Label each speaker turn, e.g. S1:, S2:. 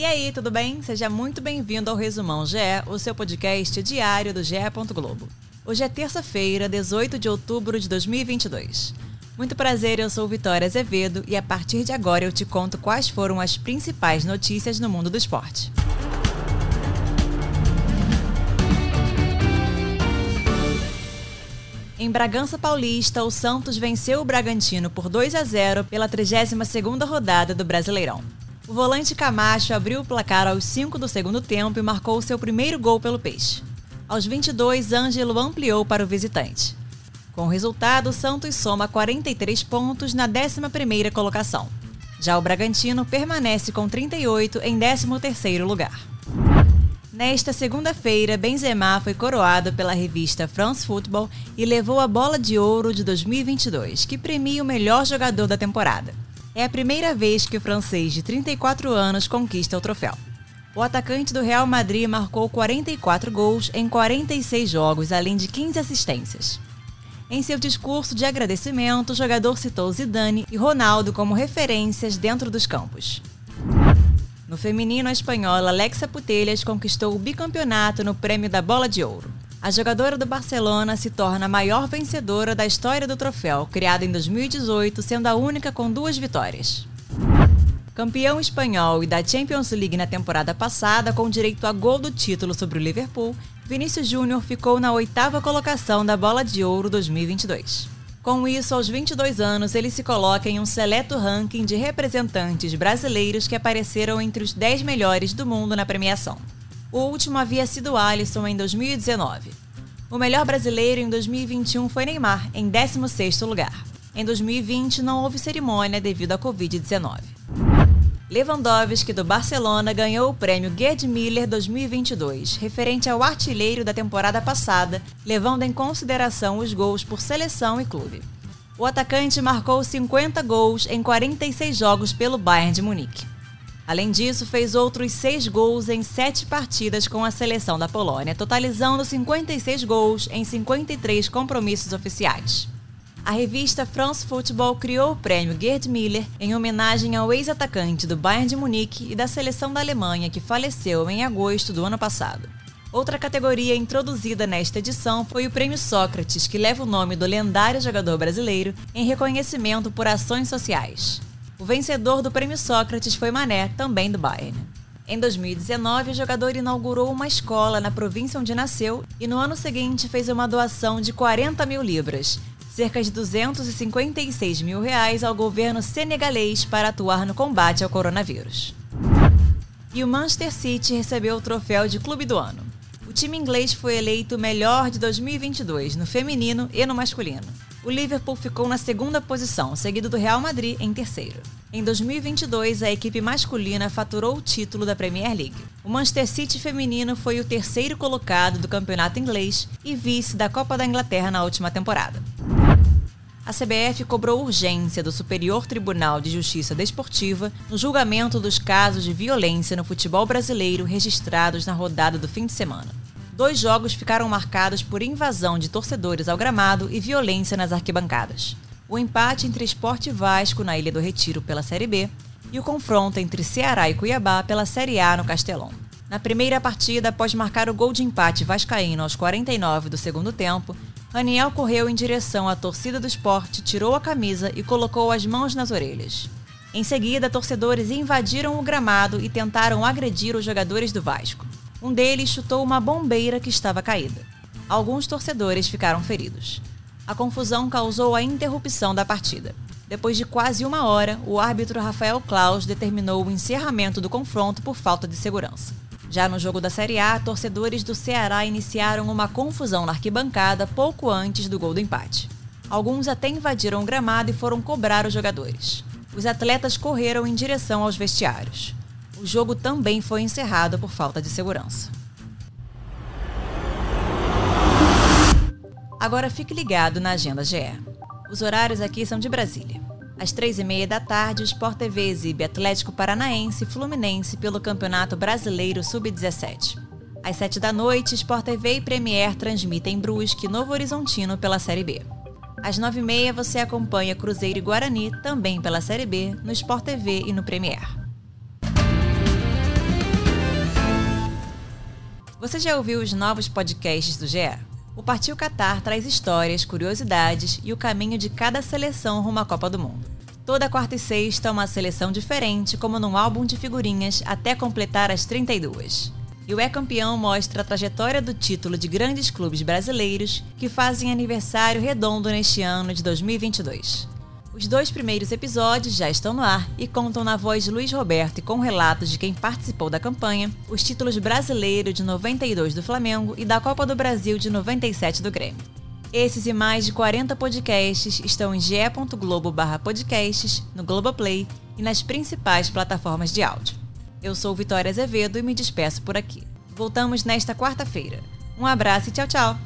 S1: E aí, tudo bem? Seja muito bem-vindo ao Resumão GE, o seu podcast diário do GE. Globo. Hoje é terça-feira, 18 de outubro de 2022. Muito prazer, eu sou Vitória Azevedo e a partir de agora eu te conto quais foram as principais notícias no mundo do esporte. Em Bragança Paulista, o Santos venceu o Bragantino por 2 a 0 pela 32ª rodada do Brasileirão. O volante Camacho abriu o placar aos 5 do segundo tempo e marcou seu primeiro gol pelo Peixe. Aos 22, Ângelo ampliou para o visitante. Com o resultado, Santos soma 43 pontos na 11ª colocação. Já o Bragantino permanece com 38 em 13º lugar. Nesta segunda-feira, Benzema foi coroado pela revista France Football e levou a Bola de Ouro de 2022, que premia o melhor jogador da temporada. É a primeira vez que o francês de 34 anos conquista o troféu. O atacante do Real Madrid marcou 44 gols em 46 jogos, além de 15 assistências. Em seu discurso de agradecimento, o jogador citou Zidane e Ronaldo como referências dentro dos campos. No feminino, a espanhola Alexa Putellas conquistou o bicampeonato no Prêmio da Bola de Ouro. A jogadora do Barcelona se torna a maior vencedora da história do troféu, criado em 2018, sendo a única com duas vitórias. Campeão espanhol e da Champions League na temporada passada, com direito a gol do título sobre o Liverpool, Vinícius Júnior ficou na oitava colocação da Bola de Ouro 2022. Com isso, aos 22 anos, ele se coloca em um seleto ranking de representantes brasileiros que apareceram entre os 10 melhores do mundo na premiação. O último havia sido Alisson em 2019. O melhor brasileiro em 2021 foi Neymar, em 16º lugar. Em 2020 não houve cerimônia devido à Covid-19. Lewandowski, do Barcelona, ganhou o prêmio Gerd Miller 2022, referente ao artilheiro da temporada passada, levando em consideração os gols por seleção e clube. O atacante marcou 50 gols em 46 jogos pelo Bayern de Munique. Além disso, fez outros seis gols em sete partidas com a seleção da Polônia, totalizando 56 gols em 53 compromissos oficiais a revista France Football criou o prêmio Gerd Miller em homenagem ao ex-atacante do Bayern de Munique e da seleção da Alemanha que faleceu em agosto do ano passado. Outra categoria introduzida nesta edição foi o Prêmio Sócrates, que leva o nome do lendário jogador brasileiro em reconhecimento por ações sociais. O vencedor do Prêmio Sócrates foi Mané, também do Bayern. Em 2019, o jogador inaugurou uma escola na província onde nasceu e no ano seguinte fez uma doação de 40 mil libras, cerca de 256 mil reais ao governo senegalês para atuar no combate ao coronavírus. E o Manchester City recebeu o troféu de Clube do Ano. O time inglês foi eleito melhor de 2022 no feminino e no masculino. O Liverpool ficou na segunda posição, seguido do Real Madrid em terceiro. Em 2022, a equipe masculina faturou o título da Premier League. O Manchester City feminino foi o terceiro colocado do campeonato inglês e vice da Copa da Inglaterra na última temporada a CBF cobrou urgência do Superior Tribunal de Justiça Desportiva no julgamento dos casos de violência no futebol brasileiro registrados na rodada do fim de semana. Dois jogos ficaram marcados por invasão de torcedores ao gramado e violência nas arquibancadas. O empate entre Esporte Vasco na Ilha do Retiro pela Série B e o confronto entre Ceará e Cuiabá pela Série A no Castelão. Na primeira partida, após marcar o gol de empate vascaíno aos 49 do segundo tempo, Raniel correu em direção à torcida do esporte, tirou a camisa e colocou as mãos nas orelhas. Em seguida, torcedores invadiram o gramado e tentaram agredir os jogadores do Vasco. Um deles chutou uma bombeira que estava caída. Alguns torcedores ficaram feridos. A confusão causou a interrupção da partida. Depois de quase uma hora, o árbitro Rafael Klaus determinou o encerramento do confronto por falta de segurança. Já no jogo da Série A, torcedores do Ceará iniciaram uma confusão na arquibancada pouco antes do gol do empate. Alguns até invadiram o gramado e foram cobrar os jogadores. Os atletas correram em direção aos vestiários. O jogo também foi encerrado por falta de segurança. Agora fique ligado na Agenda GE. Os horários aqui são de Brasília. Às três e meia da tarde, o Sport TV exibe Atlético Paranaense e Fluminense pelo Campeonato Brasileiro Sub-17. Às sete da noite, Sport TV e Premier transmitem Brusque e Novo Horizontino pela Série B. Às nove e meia, você acompanha Cruzeiro e Guarani, também pela Série B, no Sport TV e no Premier. Você já ouviu os novos podcasts do GE? O Partiu Qatar traz histórias, curiosidades e o caminho de cada seleção rumo à Copa do Mundo. Toda quarta e sexta, uma seleção diferente, como num álbum de figurinhas, até completar as 32. E o É Campeão mostra a trajetória do título de grandes clubes brasileiros que fazem aniversário redondo neste ano de 2022. Os dois primeiros episódios já estão no ar e contam na voz de Luiz Roberto e com relatos de quem participou da campanha os títulos brasileiro de 92 do Flamengo e da Copa do Brasil de 97 do Grêmio. Esses e mais de 40 podcasts estão em ge.globo/podcasts, no Globoplay e nas principais plataformas de áudio. Eu sou Vitória Azevedo e me despeço por aqui. Voltamos nesta quarta-feira. Um abraço e tchau, tchau!